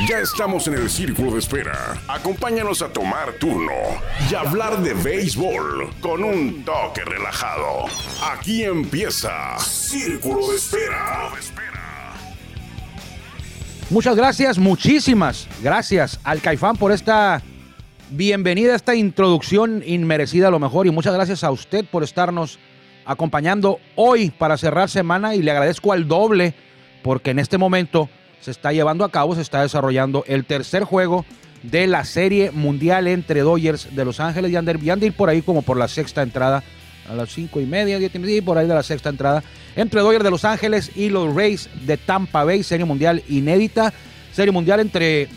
Ya estamos en el círculo de espera. Acompáñanos a tomar turno y hablar de béisbol con un toque relajado. Aquí empieza Círculo de Espera. Muchas gracias, muchísimas gracias al Caifán por esta bienvenida, esta introducción inmerecida a lo mejor y muchas gracias a usted por estarnos acompañando hoy para cerrar semana y le agradezco al doble porque en este momento se está llevando a cabo, se está desarrollando el tercer juego de la Serie Mundial entre Dodgers de Los Ángeles y. Y por ahí como por la sexta entrada, a las cinco y media, diez y media, por ahí de la sexta entrada, entre Dodgers de Los Ángeles y los Rays de Tampa Bay, Serie Mundial inédita. Serie Mundial entre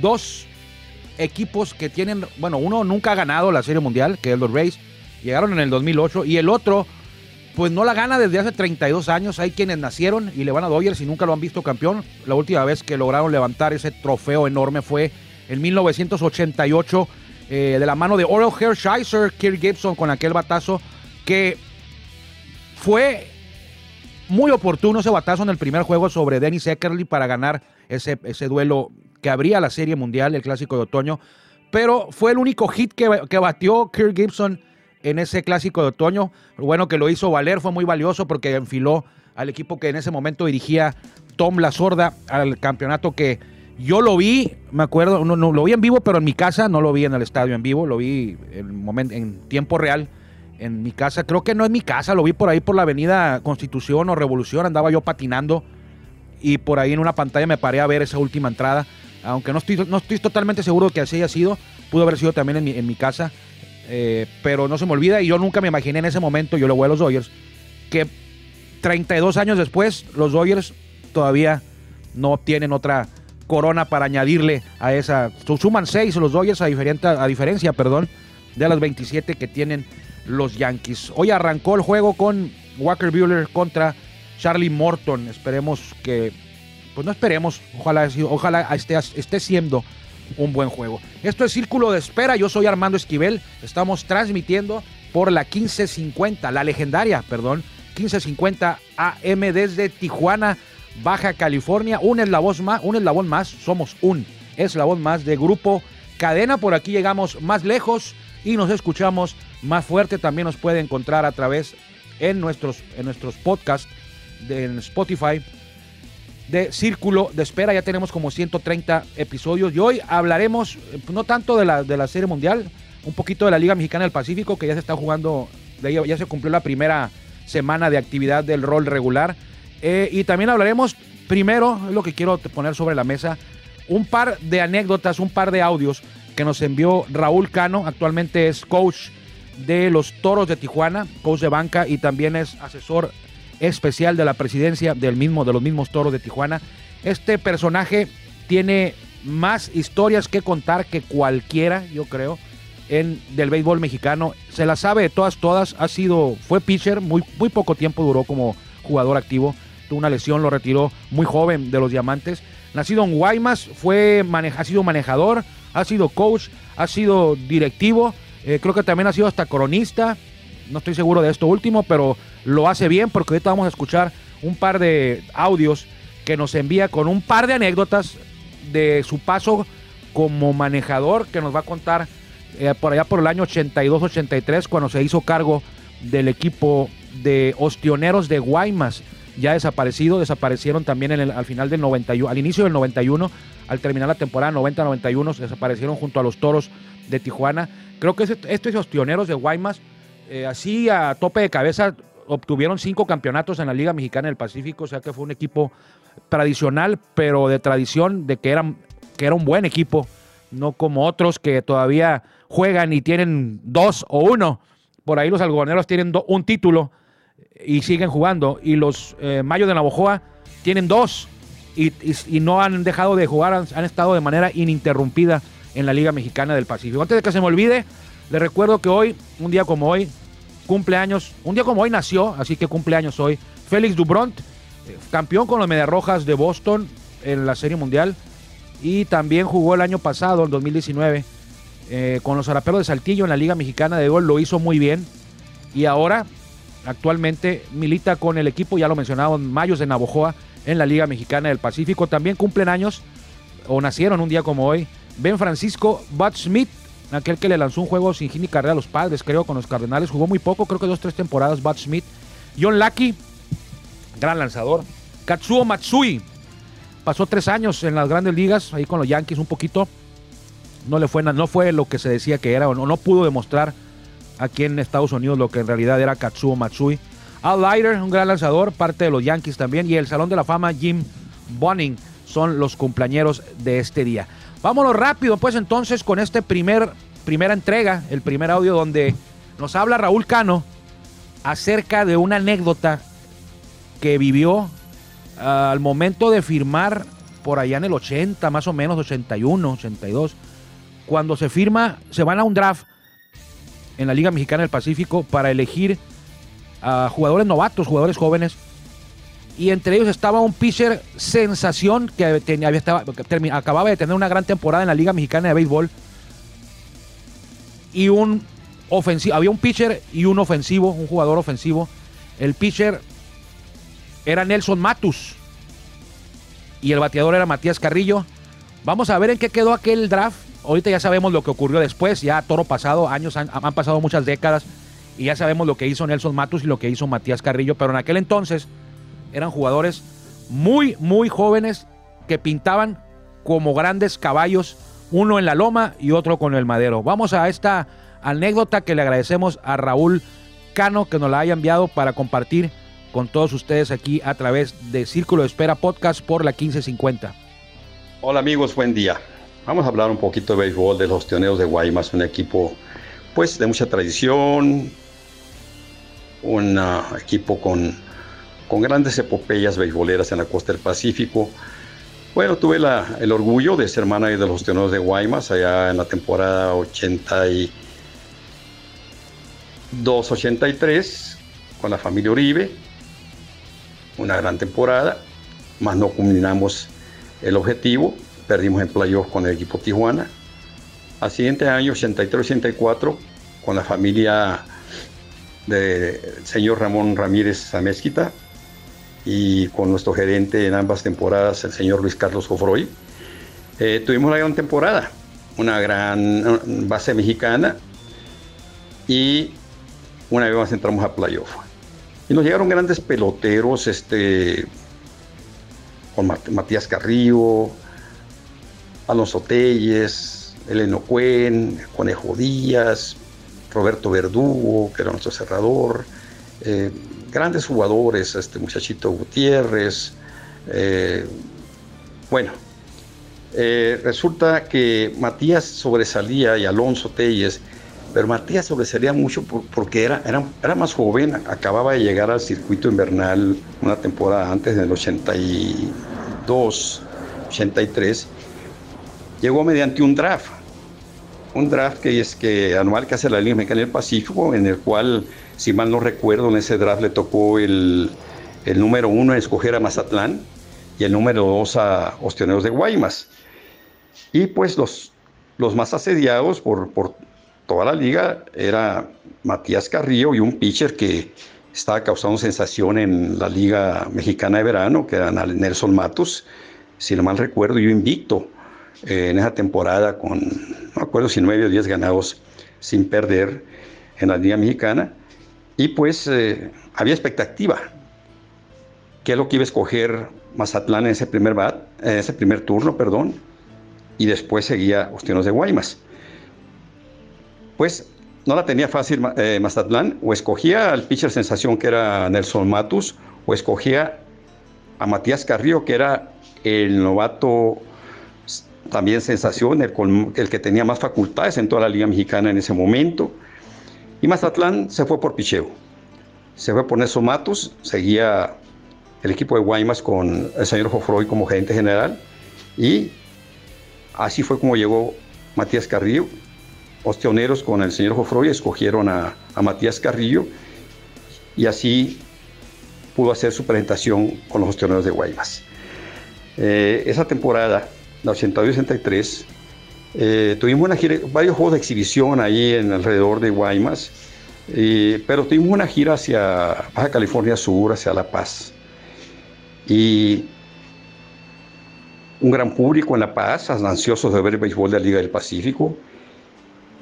dos equipos que tienen, bueno, uno nunca ha ganado la Serie Mundial, que es los Rays, llegaron en el 2008, y el otro pues no la gana desde hace 32 años. Hay quienes nacieron y le van a Dodgers y nunca lo han visto campeón. La última vez que lograron levantar ese trofeo enorme fue en 1988 eh, de la mano de Oral Hershiser, Kirk Gibson con aquel batazo que fue muy oportuno ese batazo en el primer juego sobre Dennis Eckerly para ganar ese, ese duelo que abría la Serie Mundial, el Clásico de Otoño. Pero fue el único hit que, que batió Kirk Gibson en ese clásico de otoño. Bueno que lo hizo valer, fue muy valioso porque enfiló al equipo que en ese momento dirigía Tom La Sorda al campeonato que yo lo vi, me acuerdo, no, lo vi en vivo, pero en mi casa, no lo vi en el estadio en vivo, lo vi en, momento, en tiempo real en mi casa. Creo que no en mi casa, lo vi por ahí por la avenida Constitución o Revolución, andaba yo patinando y por ahí en una pantalla me paré a ver esa última entrada. Aunque no estoy, no estoy totalmente seguro de que así haya sido, pudo haber sido también en mi, en mi casa. Eh, pero no se me olvida, y yo nunca me imaginé en ese momento, yo le voy a los Dodgers, que 32 años después los Dodgers todavía no obtienen otra corona para añadirle a esa. Suman 6 los Dodgers a, a diferencia perdón, de las 27 que tienen los Yankees. Hoy arrancó el juego con Walker Buehler contra Charlie Morton. Esperemos que, pues no esperemos, ojalá, ojalá esté, esté siendo un buen juego. Esto es Círculo de Espera, yo soy Armando Esquivel, estamos transmitiendo por la 1550, la legendaria, perdón, 1550 AM desde Tijuana, Baja California, un eslabón más, un eslabón más, somos un eslabón más de grupo Cadena, por aquí llegamos más lejos y nos escuchamos más fuerte, también nos puede encontrar a través en nuestros, en nuestros podcasts en Spotify, de Círculo de Espera. Ya tenemos como 130 episodios y hoy hablaremos eh, no tanto de la, de la Serie Mundial, un poquito de la Liga Mexicana del Pacífico, que ya se está jugando, ya se cumplió la primera semana de actividad del rol regular. Eh, y también hablaremos, primero, es lo que quiero poner sobre la mesa, un par de anécdotas, un par de audios que nos envió Raúl Cano, actualmente es coach de los Toros de Tijuana, coach de banca y también es asesor especial de la presidencia del mismo, de los mismos toros de Tijuana. Este personaje tiene más historias que contar que cualquiera, yo creo, en, del béisbol mexicano. Se la sabe de todas, todas. Ha sido, fue pitcher, muy, muy poco tiempo duró como jugador activo. Tuvo una lesión, lo retiró muy joven de los Diamantes. Nacido en Guaymas, fue ha sido manejador, ha sido coach, ha sido directivo. Eh, creo que también ha sido hasta cronista. No estoy seguro de esto último, pero lo hace bien porque ahorita vamos a escuchar un par de audios que nos envía con un par de anécdotas de su paso como manejador que nos va a contar eh, por allá por el año 82-83 cuando se hizo cargo del equipo de Ostioneros de Guaymas ya desaparecido, desaparecieron también al final del 91, al inicio del 91, al terminar la temporada 90-91, desaparecieron junto a los Toros de Tijuana. Creo que estos Ostioneros de Guaymas, eh, así a tope de cabeza, obtuvieron cinco campeonatos en la Liga Mexicana del Pacífico, o sea que fue un equipo tradicional, pero de tradición de que, eran, que era un buen equipo, no como otros que todavía juegan y tienen dos o uno. Por ahí los algodoneros tienen un título y siguen jugando. Y los eh, Mayos de Navojoa tienen dos y, no han dejado de jugar, han, han, estado de manera ininterrumpida en la Liga Mexicana del Pacífico. Antes de que se me olvide, les recuerdo que hoy, un día como hoy, cumpleaños, un día como hoy nació, así que cumpleaños hoy, Félix Dubront, eh, campeón con los Mediarrojas de Boston en la Serie Mundial y también jugó el año pasado, en 2019, eh, con los Araperos de Saltillo en la Liga Mexicana de Gol, lo hizo muy bien y ahora actualmente milita con el equipo, ya lo mencionaba, Mayos de Navojoa en la Liga Mexicana del Pacífico. También cumplen años o nacieron un día como hoy. Ben Francisco Bud Smith, aquel que le lanzó un juego sin ni carrera a los padres, creo, con los Cardenales. Jugó muy poco, creo que dos, tres temporadas, Bud Smith. John Lackey, gran lanzador. Katsuo Matsui, pasó tres años en las grandes ligas, ahí con los Yankees un poquito. No le fue, no fue lo que se decía que era, o no, no pudo demostrar aquí en Estados Unidos lo que en realidad era Katsuo Matsui. Al Leiter, un gran lanzador, parte de los Yankees también. Y el Salón de la Fama, Jim Bunning, son los cumpleañeros de este día. Vámonos rápido, pues entonces, con este primer, primera entrega, el primer audio donde nos habla Raúl Cano acerca de una anécdota que vivió ah, al momento de firmar por allá en el 80, más o menos, 81, 82. Cuando se firma, se van a un draft en la Liga Mexicana del Pacífico para elegir a jugadores novatos, jugadores jóvenes. Y entre ellos estaba un pitcher sensación que, tenía, estaba, acababa de tener una gran temporada en la Liga Mexicana de Béisbol. Y un ofensivo, había un pitcher y un ofensivo, un jugador ofensivo. El pitcher era Nelson Matus y el bateador era Matías Carrillo. Vamos a ver en qué quedó aquel draft. Ahorita ya sabemos lo que ocurrió después, ya toro pasado, años han, han pasado muchas décadas y ya sabemos lo que hizo Nelson Matus y lo que hizo Matías Carrillo, pero en aquel entonces eran jugadores muy, muy jóvenes que pintaban como grandes caballos, uno en la loma y otro con el madero. Vamos a esta anécdota que le agradecemos a Raúl Cano que nos la haya enviado para compartir con todos ustedes aquí a través de Círculo de Espera Podcast por la 1550. Hola amigos, buen día. Vamos a hablar un poquito de béisbol de los Tioneros de Guaymas, un equipo pues de mucha tradición, un equipo con, con grandes epopeyas beisboleras en la costa del Pacífico. Bueno, tuve el orgullo de ser manager de los Tioneros de Guaymas allá en la temporada 82-83 con la familia Uribe una gran temporada, más no culminamos el objetivo, perdimos en playoff con el equipo Tijuana. Al siguiente año, 83-84, con la familia del señor Ramón Ramírez Zamezquita y con nuestro gerente en ambas temporadas, el señor Luis Carlos Jofroy, eh, tuvimos una gran temporada, una gran base mexicana y una vez más entramos a playoff. Y nos llegaron grandes peloteros, este, con Matías Carrillo, Alonso Telles, Eleno Cuen, Conejo Díaz, Roberto Verdugo, que era nuestro cerrador, eh, grandes jugadores, este muchachito Gutiérrez. Eh, bueno, eh, resulta que Matías sobresalía y Alonso Telles pero Matías sobresalía mucho porque era, era, era, más joven, acababa de llegar al circuito invernal una temporada antes, en el 82, 83. Llegó mediante un draft, un draft que es que anual que hace la Liga Mexicana del Pacífico, en el cual, si mal no recuerdo, en ese draft le tocó el, el número uno a escoger a Mazatlán y el número dos a Ostioneros de Guaymas. Y pues los, los más asediados por, por toda la liga era Matías Carrillo y un pitcher que estaba causando sensación en la Liga Mexicana de Verano, que era Nelson Matos, si no mal recuerdo, yo invicto eh, en esa temporada con, no acuerdo si nueve o diez ganados sin perder en la Liga Mexicana. Y pues eh, había expectativa. ¿Qué es lo que iba a escoger Mazatlán en ese primer, bat, ese primer turno? Perdón, y después seguía Ostionos de Guaymas pues no la tenía fácil eh, Mazatlán, o escogía al pitcher sensación que era Nelson Matus, o escogía a Matías Carrillo, que era el novato también sensación, el, el, que tenía más facultades en toda la Liga Mexicana en ese momento. Y Mazatlán se fue por picheo. Se fue por Nelson Matus, seguía el equipo de Guaymas con el señor Jofroy como gerente general. Y así fue como llegó Matías Carrillo, Ostioneros con el señor Jofroy escogieron a, Matías Carrillo y así pudo hacer su presentación con los Ostioneros de Guaymas. Eh, esa temporada, la 82-83, eh, tuvimos una gira, varios juegos de exhibición ahí en alrededor de Guaymas, eh, pero tuvimos una gira hacia Baja California Sur, hacia La Paz. Y un gran público en La Paz, ansiosos de ver el béisbol de la Liga del Pacífico.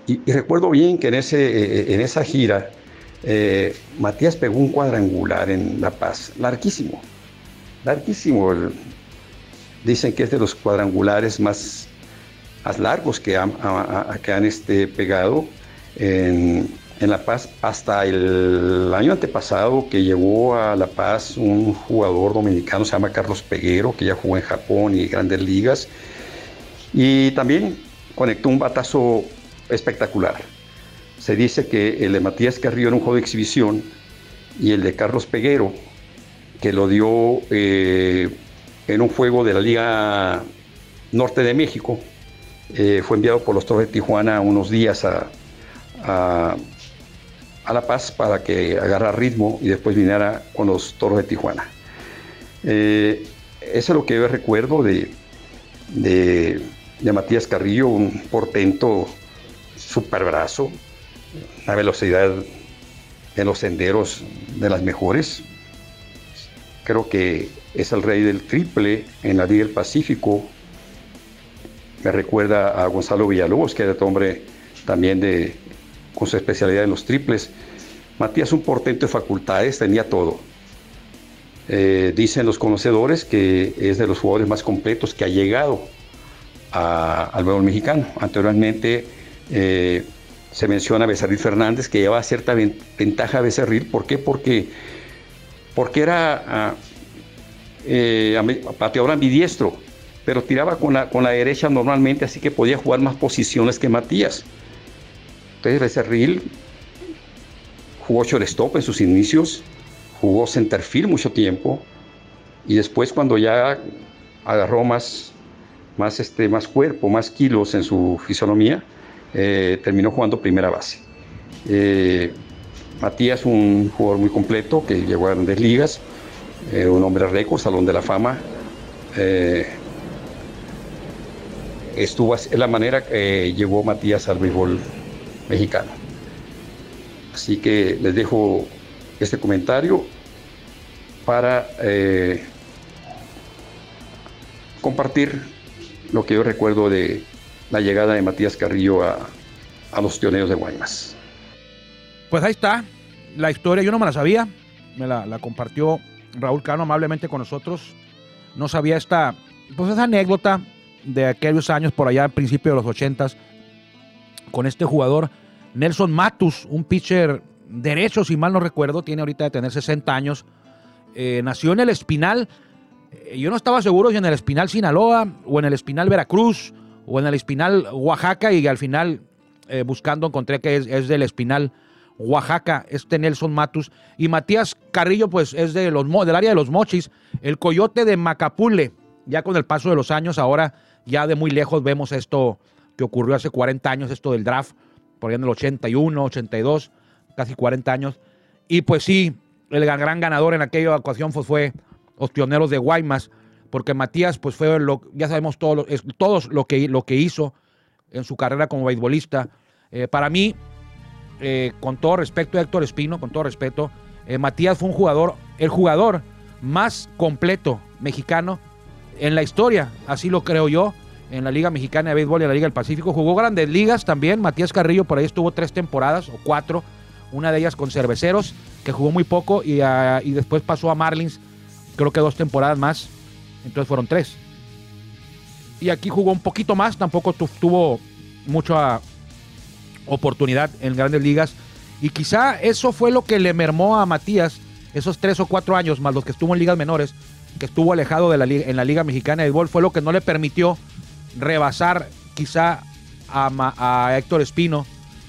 Y, recuerdo bien que en, ese, eh, en esa gira, eh, Matías pegó un cuadrangular en La Paz, larguísimo, larguísimo. Dicen que es de los cuadrangulares más, largos que han, este, pegado en, en La Paz hasta el año antepasado que llegó a La Paz un jugador dominicano, se llama Carlos Peguero, que ya jugó en Japón y grandes ligas. Y también conectó un batazo espectacular. Se dice que el de Matías Carrillo era un juego de exhibición y el de Carlos Peguero, que lo dio eh, en un juego de la Liga Norte de México, eh, fue enviado por los Toros de Tijuana unos días a, a La Paz para que agarra ritmo y después viniera con los toros de Tijuana. Eh, eso es lo que yo recuerdo de, de, Matías Carrillo, un portento super brazo, una velocidad en los senderos de las mejores. Creo que es el rey del triple en la Liga del Pacífico. Me recuerda a Gonzalo Villalobos, que era otro hombre también de, con su especialidad en los triples. Matías, un portento de facultades, tenía todo. Eh, dicen los conocedores que es de los jugadores más completos que ha llegado al béisbol mexicano. Anteriormente eh, se menciona a Becerril Fernández, que llevaba cierta ventaja a Becerril. ¿Por qué? Porque, porque era ah, eh, pateador ambidiestro, pero tiraba con la, con la derecha normalmente, así que podía jugar más posiciones que Matías. Entonces Becerril jugó shortstop en sus inicios, jugó centerfield mucho tiempo y después cuando ya agarró más, más, este, más cuerpo, más kilos en su fisonomía, eh, terminó jugando primera base. Eh, Matías, un jugador muy completo que llegó a grandes ligas, eh, un hombre récord, Salón de la Fama. Estuvo, es la manera que llegó Matías al béisbol mexicano. Así que les dejo este comentario para eh, compartir lo que yo recuerdo de la llegada de Matías Carrillo a, los tioneros de Guaymas. Pues ahí está la historia, yo no me la sabía, me la, compartió Raúl Cano amablemente con nosotros. No sabía esta, pues esa anécdota de aquellos años por allá, al principio de los ochentas, con este jugador Nelson Matus, un pitcher derecho, si mal no recuerdo, tiene ahorita de tener 60 años. Eh, nació en el Espinal. Eh, yo no estaba seguro si en el Espinal Sinaloa o en el Espinal Veracruz o en el Espinal Oaxaca y al final eh, buscando encontré que es, del Espinal Oaxaca, este Nelson Matus. Y Matías Carrillo pues es de los, del área de los Mochis, el coyote de Macapule. Ya con el paso de los años, ahora ya de muy lejos vemos esto que ocurrió hace 40 años, esto del draft por ahí en el 81, 82, casi 40 años. Y pues sí, el gran, ganador en aquella ocasión fue, fue los pioneros de Guaymas, porque Matías, pues fue lo, ya sabemos todos lo, que, lo que hizo en su carrera como beisbolista. Eh, para mí, eh, con todo respeto a Héctor Espino, con todo respeto, eh, Matías fue un jugador, el jugador más completo mexicano en la historia, así lo creo yo en la Liga Mexicana de Béisbol y en la Liga del Pacífico. Jugó grandes ligas también. Matías Carrillo por ahí estuvo tres temporadas o cuatro. Una de ellas con Cerveceros, que jugó muy poco y, ah, después pasó a Marlins, creo que dos temporadas más. Entonces fueron tres. Y aquí jugó un poquito más, tampoco tuvo mucha oportunidad en grandes ligas. Y quizá eso fue lo que le mermó a Matías esos tres o cuatro años, más los que estuvo en ligas menores, que estuvo alejado de la, en la Liga Mexicana de Béisbol, fue lo que no le permitió rebasar quizá a, Héctor Espino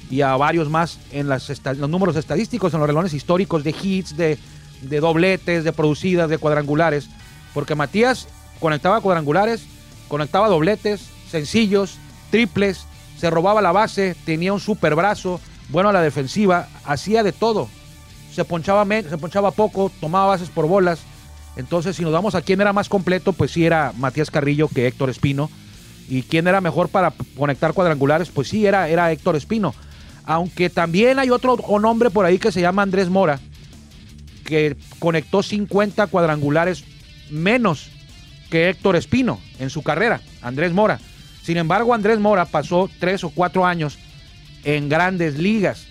y a varios más en los números estadísticos, en los relones históricos de hits, de, dobletes, de producidas, de cuadrangulares. Porque Matías conectaba cuadrangulares, conectaba dobletes, sencillos, triples, se robaba la base, tenía un super brazo, bueno a la defensiva, hacía de todo. Se ponchaba, se ponchaba poco, tomaba bases por bolas. Entonces, si nos vamos a quién era más completo, pues sí era Matías Carrillo que Héctor Espino. ¿Y quién era mejor para conectar cuadrangulares? Pues sí, era, era Héctor Espino. Aunque también hay otro nombre por ahí que se llama Andrés Mora, que conectó 50 cuadrangulares menos que Héctor Espino en su carrera, Andrés Mora. Sin embargo, Andrés Mora pasó tres o cuatro años en grandes ligas.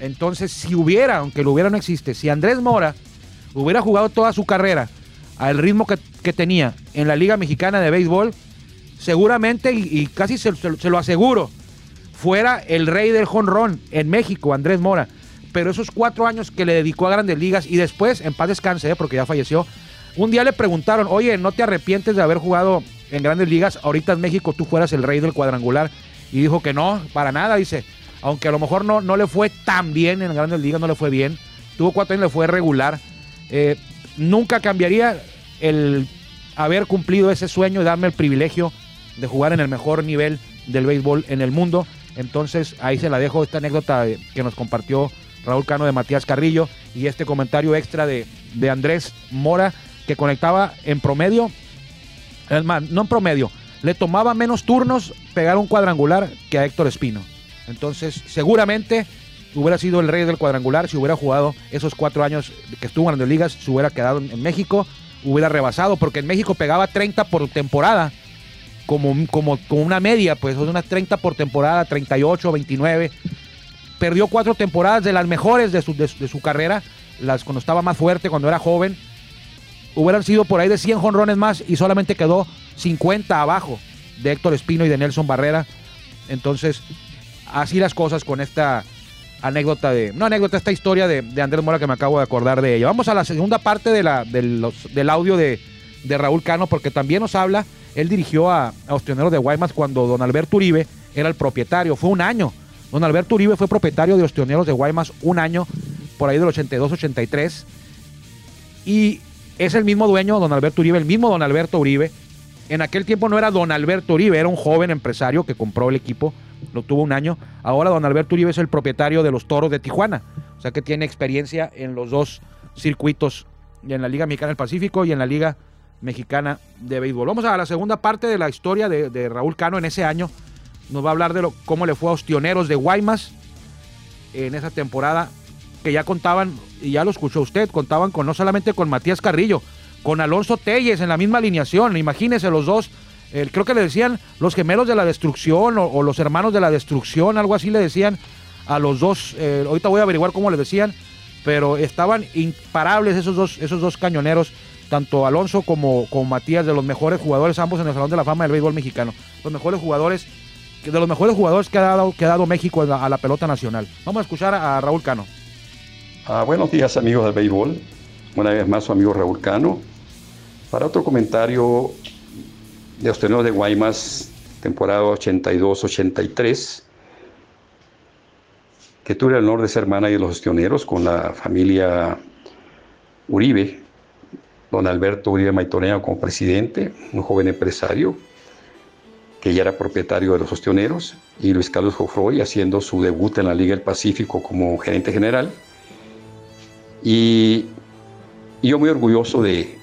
Entonces, si hubiera, aunque lo hubiera no existe, si Andrés Mora hubiera jugado toda su carrera al ritmo que, tenía en la Liga Mexicana de Béisbol, seguramente, y, casi se, lo aseguro, fuera el rey del jonrón en México, Andrés Mora. Pero esos cuatro años que le dedicó a grandes ligas y después, en paz descanse, ¿eh? porque ya falleció, un día le preguntaron, oye, ¿no te arrepientes de haber jugado en grandes ligas? Ahorita en México tú fueras el rey del cuadrangular. Y dijo que no, para nada, dice. Aunque a lo mejor no, no le fue tan bien en grandes ligas, no le fue bien. Tuvo cuatro años, le fue regular. Eh, nunca cambiaría el haber cumplido ese sueño y darme el privilegio de jugar en el mejor nivel del béisbol en el mundo. Entonces ahí se la dejo esta anécdota que nos compartió Raúl Cano de Matías Carrillo y este comentario extra de, de Andrés Mora que conectaba en promedio, es más, no en promedio, le tomaba menos turnos pegar un cuadrangular que a Héctor Espino. Entonces, seguramente hubiera sido el rey del cuadrangular si hubiera jugado esos cuatro años que estuvo en las ligas, se hubiera quedado en México, hubiera rebasado, porque en México pegaba 30 por temporada, como, como, como una media, pues unas 30 por temporada, 38, 29. Perdió cuatro temporadas de las mejores de su, de su carrera, las cuando estaba más fuerte, cuando era joven, hubieran sido por ahí de 100 jonrones más y solamente quedó 50 abajo de Héctor Espino y de Nelson Barrera. Entonces, así las cosas con esta anécdota de. No anécdota, esta historia de, Andrés Mora que me acabo de acordar de ella. Vamos a la segunda parte de la, del audio de, Raúl Cano, porque también nos habla. Él dirigió a, a de Guaymas cuando don Alberto Uribe era el propietario. Fue un año. Don Alberto Uribe fue propietario de Ostioneros de Guaymas un año, por ahí del 82-83. Y es el mismo dueño, don Alberto Uribe, el mismo don Alberto Uribe. En aquel tiempo no era don Alberto Uribe, era un joven empresario que compró el equipo, lo tuvo un año. Ahora don Alberto Uribe es el propietario de los Toros de Tijuana, o sea que tiene experiencia en los dos circuitos, en la Liga Mexicana del Pacífico y en la Liga Mexicana de Béisbol. Vamos a la segunda parte de la historia de, Raúl Cano en ese año. Nos va a hablar de lo, cómo le fue a Ostioneros de Guaymas en esa temporada que ya contaban, y ya lo escuchó usted, contaban con no solamente con Matías Carrillo, con Alonso Telles en la misma alineación. Imagínense los dos, creo que le decían los gemelos de la destrucción o, los hermanos de la destrucción, algo así le decían a los dos. Eh, ahorita voy a averiguar cómo le decían, pero estaban imparables esos dos, esos dos cañoneros, tanto Alonso como, como Matías, de los mejores jugadores, ambos en el Salón de la Fama del Béisbol Mexicano. Los mejores jugadores, de los mejores jugadores que ha dado, que ha dado México a la pelota nacional. Vamos a escuchar a Raúl Cano. Ah, buenos días amigos del béisbol. Una vez más su amigo Raúl Cano. Para otro comentario de Ostioneros de Guaymas, temporada 82-83, que tuve el honor de ser manager de los Ostioneros con la familia Uribe, don Alberto Uribe Maitoneo como presidente, un joven empresario que ya era propietario de los Ostioneros, y Luis Carlos Jofroy haciendo su debut en la Liga del Pacífico como gerente general. Y, yo muy orgulloso de,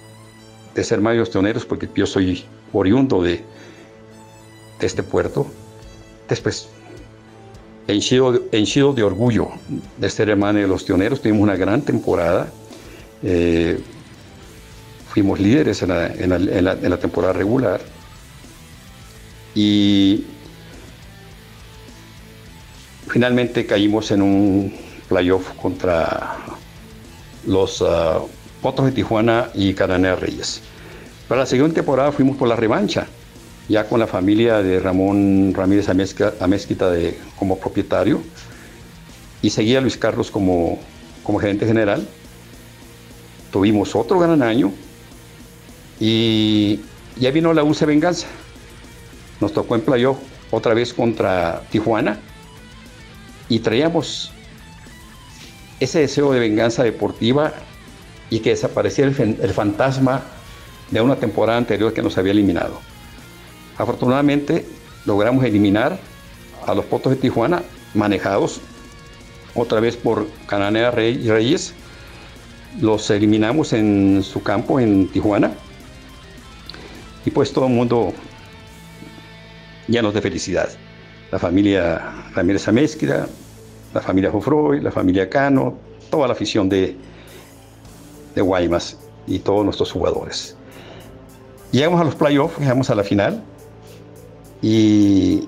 ser Mayo Ostioneros porque yo soy oriundo de, este puerto. Después, henchido, de orgullo de ser hermano de los tioneros, tuvimos una gran temporada. Eh, fuimos líderes en la, temporada regular. Y finalmente caímos en un playoff contra los uh, Potros de Tijuana y Caranea Reyes. Para la siguiente temporada fuimos por la revancha, ya con la familia de Ramón Ramírez Amezquita como propietario y seguía Luis Carlos como, como gerente general. Tuvimos otro gran año y ya vino la UC Venganza. Nos tocó en playoff otra vez contra Tijuana y traíamos ese deseo de venganza deportiva y que desapareciera el, fantasma de una temporada anterior que nos había eliminado. Afortunadamente logramos eliminar a los Potos de Tijuana manejados otra vez por Cananea Reyes. Los eliminamos en su campo en Tijuana y pues todo el mundo llenos de felicidad. La familia Ramírez Amezquida, la familia Jofroy, la familia Cano, toda la afición de, de Guaymas y todos nuestros jugadores. Llegamos a los playoffs, llegamos a la final y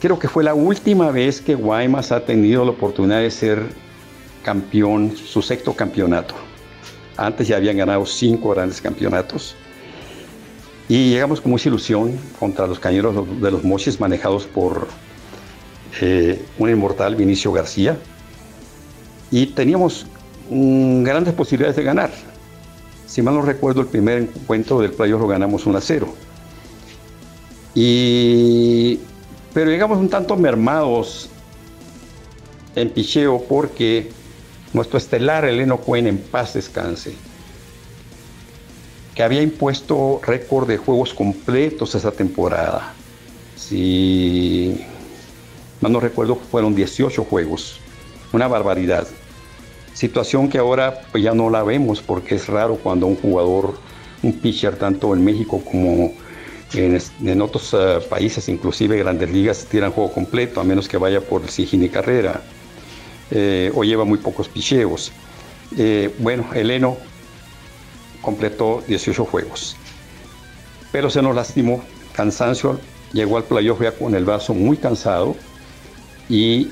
creo que fue la última vez que Guaymas ha tenido la oportunidad de ser campeón, su sexto campeonato. Antes ya habían ganado cinco grandes campeonatos. Y llegamos con mucha ilusión contra los cañeros de los Mochis manejados por eh, un inmortal Vinicio García. Y teníamos grandes posibilidades de ganar. Si mal no recuerdo, el primer encuentro del playoff lo ganamos 1 a 0. Y, pero llegamos un tanto mermados en picheo porque nuestro estelar Eleno Cuen en paz descanse, que había impuesto récord de juegos completos esa temporada. Si mal no recuerdo, fueron 18 juegos, una barbaridad. Situación que ahora pues, ya no la vemos porque es raro cuando un jugador, un pitcher, tanto en México como en, otros eh, países, inclusive grandes ligas, tiran juego completo, a menos que vaya por y carrera eh, o lleva muy pocos picheos. Eh, bueno, Eleno completó 18 juegos, pero se nos lastimó, cansancio, llegó al playoff ya con el brazo muy cansado y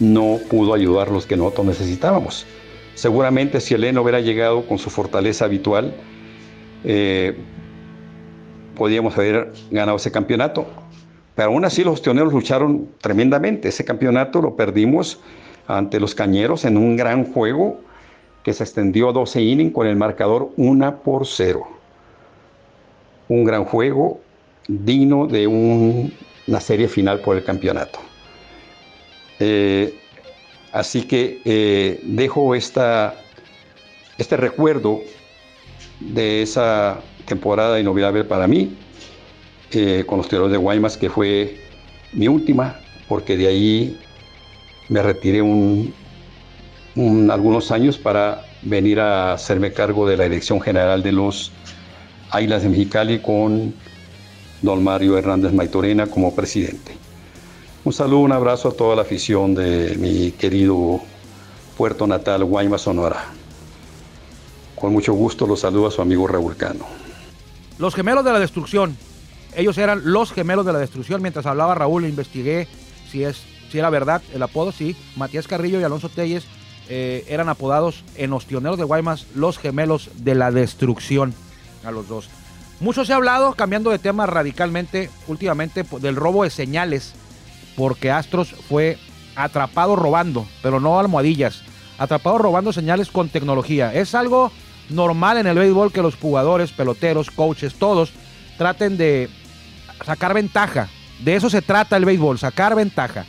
no pudo ayudar los que nosotros necesitábamos. Seguramente si Eleno hubiera llegado con su fortaleza habitual, eh, podíamos haber ganado ese campeonato. Pero aún así los tioneros lucharon tremendamente. Ese campeonato lo perdimos ante los cañeros en un gran juego que se extendió a 12 innings con el marcador 1 por 0. Un gran juego digno de una serie final por el campeonato. Eh, así que eh, dejo esta, este recuerdo de esa temporada inolvidable para mí eh, con los tiros de Guaymas, que fue mi última, porque de ahí me retiré un, algunos años para venir a hacerme cargo de la dirección general de los Águilas de Mexicali con don Mario Hernández Maitorena como presidente. Un saludo, un abrazo a toda la afición de mi querido puerto natal, Guaymas, Sonora. Con mucho gusto los saludo a su amigo Raúl Cano. Los gemelos de la destrucción. Ellos eran los gemelos de la destrucción. Mientras hablaba Raúl, investigué si, es, si era verdad el apodo. Sí, Matías Carrillo y Alonso Telles eh, eran apodados en los tioneros de Guaymas los gemelos de la destrucción. A los dos. Mucho se ha hablado, cambiando de tema radicalmente, últimamente, del robo de señales. Porque Astros fue atrapado robando, pero no almohadillas. Atrapado robando señales con tecnología. Es algo normal en el béisbol que los jugadores, peloteros, coaches, todos traten de sacar ventaja. De eso se trata el béisbol, sacar ventaja.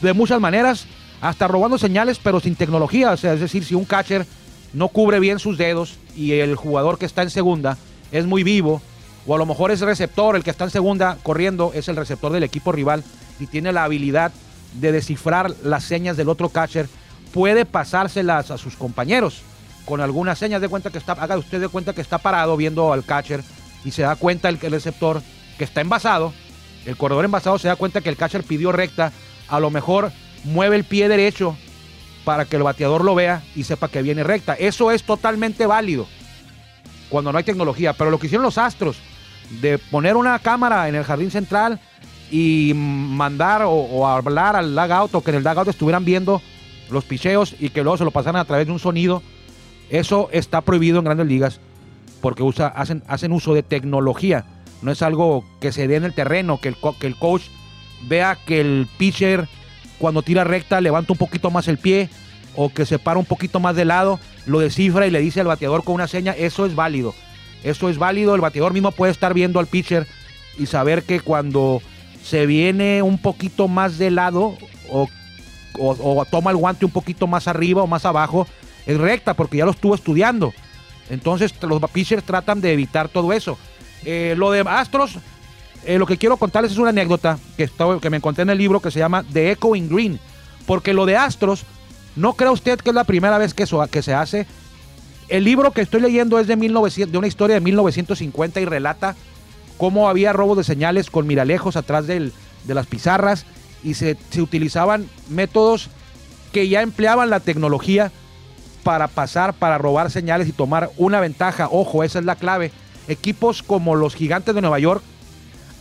De muchas maneras, hasta robando señales, pero sin tecnología. O sea, es decir, si un catcher no cubre bien sus dedos y el jugador que está en segunda es muy vivo, o a lo mejor es receptor, el que está en segunda corriendo es el receptor del equipo rival y tiene la habilidad de descifrar las señas del otro catcher, puede pasárselas a sus compañeros. Con algunas señas de cuenta que está, haga usted de cuenta que está parado viendo al catcher y se da cuenta el, el receptor que está envasado, el corredor envasado se da cuenta que el catcher pidió recta, a lo mejor mueve el pie derecho para que el bateador lo vea y sepa que viene recta. Eso es totalmente válido cuando no hay tecnología, pero lo que hicieron los Astros de poner una cámara en el jardín central y mandar o, hablar al dugout o que en el dugout estuvieran viendo los picheos y que luego se lo pasaran a través de un sonido eso está prohibido en grandes ligas porque usa, hacen, hacen uso de tecnología. No es algo que se dé en el terreno, que el, que el coach vea que el pitcher cuando tira recta levanta un poquito más el pie o que se para un poquito más de lado, lo descifra y le dice al bateador con una seña, eso es válido. Eso es válido, el bateador mismo puede estar viendo al pitcher y saber que cuando se viene un poquito más de lado o, o toma el guante un poquito más arriba o más abajo, es recta porque ya lo estuvo estudiando. Entonces los pitchers tratan de evitar todo eso. Eh, lo de Astros, eh, lo que quiero contarles es una anécdota que, que me encontré en el libro que se llama The Echo in Green. Porque lo de Astros, no crea usted que es la primera vez que, eso, que se hace. El libro que estoy leyendo es de, 1900, de una historia de 1950 y relata cómo había robo de señales con miralejos atrás de las pizarras y se, se utilizaban métodos que ya empleaban la tecnología para pasar, para robar señales y tomar una ventaja. Ojo, esa es la clave. equipos como los Gigantes de Nueva York.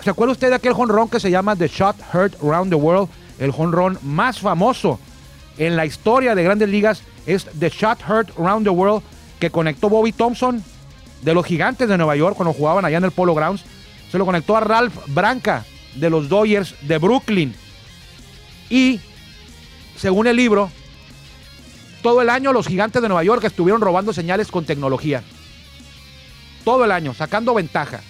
¿Se acuerda usted de aquel jonrón que se llama The Shot Heard Around the World? El jonrón más famoso en la historia de grandes ligas es The Shot Heard Around the World que conectó Bobby Thompson de los Gigantes de Nueva York cuando jugaban allá en el Polo Grounds. Se lo conectó a Ralph Branca de los Dodgers de Brooklyn. Y según el libro, todo el año los gigantes de Nueva York estuvieron robando señales con tecnología. Todo el año, sacando ventaja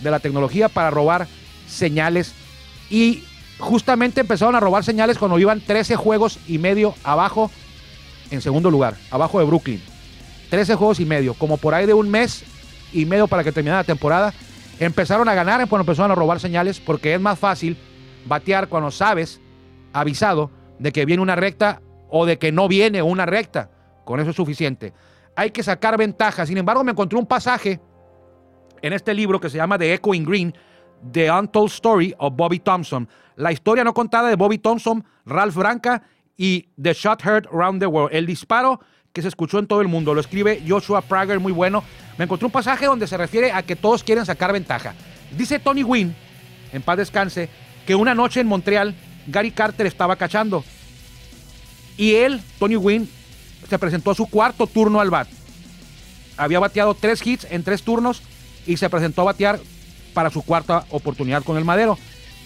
de la tecnología para robar señales. Y justamente empezaron a robar señales cuando iban 13 juegos y medio abajo, en segundo lugar, abajo de Brooklyn. 13 juegos y medio, como por ahí de un mes y medio para que terminara la temporada. Empezaron a ganar cuando empezaron a robar señales porque es más fácil batear cuando sabes, avisado, de que viene una recta o de que no viene una recta. Con eso es suficiente. Hay que sacar ventaja. Sin embargo, me encontré un pasaje en este libro que se llama The Echoing Green, The Untold Story of Bobby Thompson. La historia no contada de Bobby Thompson, Ralph Branca y The Shot Heard Around the World. El disparo que se escuchó en todo el mundo. Lo escribe Joshua Prager, muy bueno. Me encontré un pasaje donde se refiere a que todos quieren sacar ventaja. Dice Tony Wynn, en paz descanse, que una noche en Montreal, Gary Carter estaba cachando y él, Tony Wynn, se presentó a su cuarto turno al bat. Había bateado tres hits en tres turnos y se presentó a batear para su cuarta oportunidad con el madero.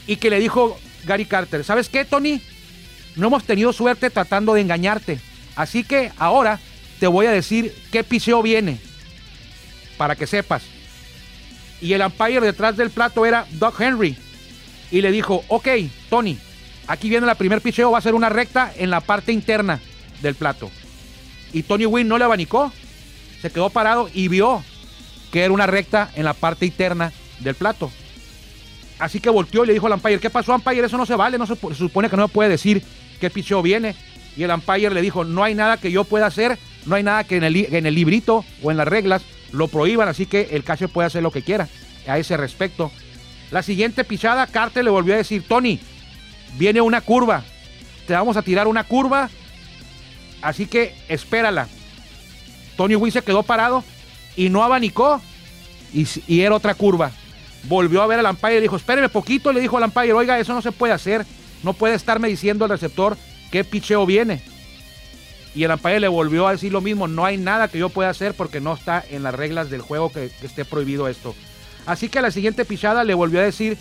Y que le dijo Gary Carter, ¿sabes qué, Tony? No hemos tenido suerte tratando de engañarte. Así que ahora te voy a decir qué piseo viene. Para que sepas. Y el umpire detrás del plato era Doug Henry. Y le dijo, ok, Tony, Aquí viene la primer picheo, va a ser una recta en la parte interna del plato. Y Tony Wynn no le abanicó, se quedó parado y vio que era una recta en la parte interna del plato. Así que volteó y le dijo al umpire, ¿qué pasó, umpire? Eso no se vale, no se, supone que no me puede decir qué picheo viene. Y el umpire le dijo, no hay nada que yo pueda hacer, no hay nada que en el, en el librito o en las reglas lo prohíban, así que el catcher puede hacer lo que quiera a ese respecto. La siguiente pichada, Carter le volvió a decir, Tony, viene una curva. Te vamos a tirar una curva. Así que espérala. Tony Wynn se quedó parado y no abanicó. Y, era otra curva. Volvió a ver al umpire y dijo, espéreme poquito. Le dijo al umpire, oiga, eso no se puede hacer. No puede estarme diciendo al receptor qué picheo viene. Y el umpire le volvió a decir lo mismo. No hay nada que yo pueda hacer porque no está en las reglas del juego que, esté prohibido esto. Así que a la siguiente pichada le volvió a decir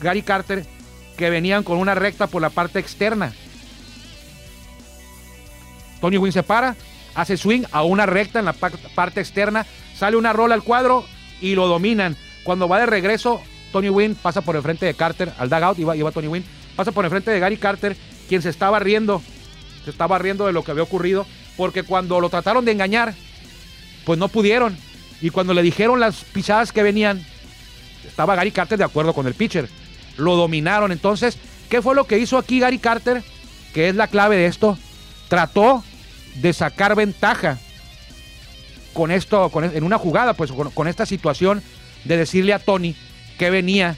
Gary Carter, que venían con una recta por la parte externa. Tony Wynn se para, hace swing a una recta en la parte externa, sale una rola al cuadro y lo dominan. Cuando va de regreso, Tony Wynn pasa por el frente de Carter al dugout, iba, iba Tony Wynn, pasa por el frente de Gary Carter, quien se estaba riendo, se estaba riendo de lo que había ocurrido, porque cuando lo trataron de engañar, pues no pudieron. Y cuando le dijeron las pisadas que venían, estaba Gary Carter de acuerdo con el pitcher lo dominaron. Entonces, ¿qué fue lo que hizo aquí Gary Carter? Que es la clave de esto. Trató de sacar ventaja con esto, con, en una jugada, pues con, esta situación de decirle a Tony que venía,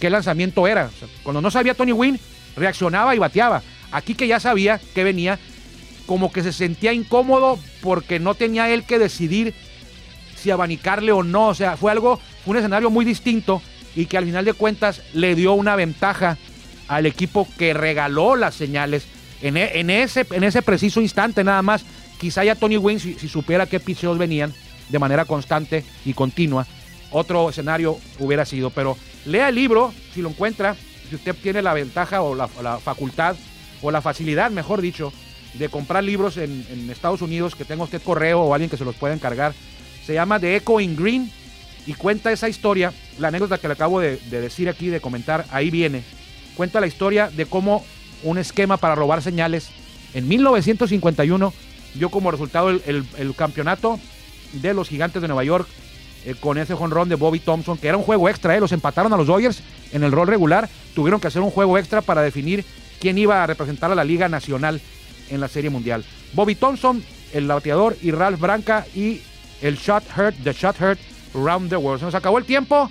qué lanzamiento era. cuando no sabía Tony Wynn, reaccionaba y bateaba. Aquí que ya sabía que venía, como que se sentía incómodo porque no tenía él que decidir si abanicarle o no. O sea, fue algo, fue un escenario muy distinto y que al final de cuentas le dio una ventaja al equipo que regaló las señales en, e, ese, en ese preciso instante nada más. Quizá ya Tony Wynn, si, supiera qué picheos venían de manera constante y continua, otro escenario hubiera sido. Pero lea el libro, si lo encuentra, si usted tiene la ventaja o la, facultad o la facilidad, mejor dicho, de comprar libros en, Estados Unidos, que tenga usted correo o alguien que se los pueda encargar. Se llama The Echo in Green y cuenta esa historia, la anécdota que le acabo de, decir aquí, de comentar, ahí viene. Cuenta la historia de cómo un esquema para robar señales en 1951 dio como resultado el, campeonato de los gigantes de Nueva York eh, con ese jonrón de Bobby Thompson, que era un juego extra, eh, los empataron a los Dodgers en el rol regular, tuvieron que hacer un juego extra para definir quién iba a representar a la Liga Nacional en la Serie Mundial. Bobby Thompson, el bateador, y Ralph Branca y el shot hurt, the shot hurt Round the World. Se nos acabó el tiempo.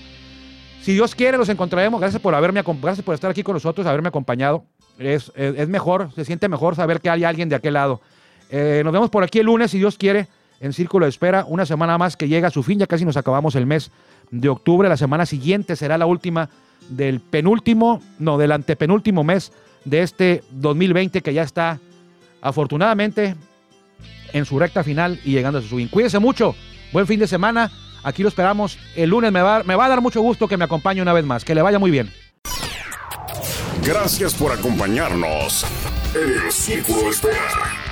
Si Dios quiere, nos encontraremos. Gracias por haberme gracias por estar aquí con nosotros, haberme acompañado. Es, es, mejor, se siente mejor saber que hay alguien de aquel lado. Eh, nos vemos por aquí el lunes, si Dios quiere. En Círculo de Espera. Una semana más que llega a su fin, ya casi nos acabamos el mes de octubre. La semana siguiente será la última del penúltimo, no, del antepenúltimo mes de este 2020 que ya está afortunadamente en su recta final y llegando a su fin. Cuídese mucho, buen fin de semana. Aquí lo esperamos. El lunes me va, me va a dar mucho gusto que me acompañe una vez más. Que le vaya muy bien. Gracias por acompañarnos en el Círculo de Espera.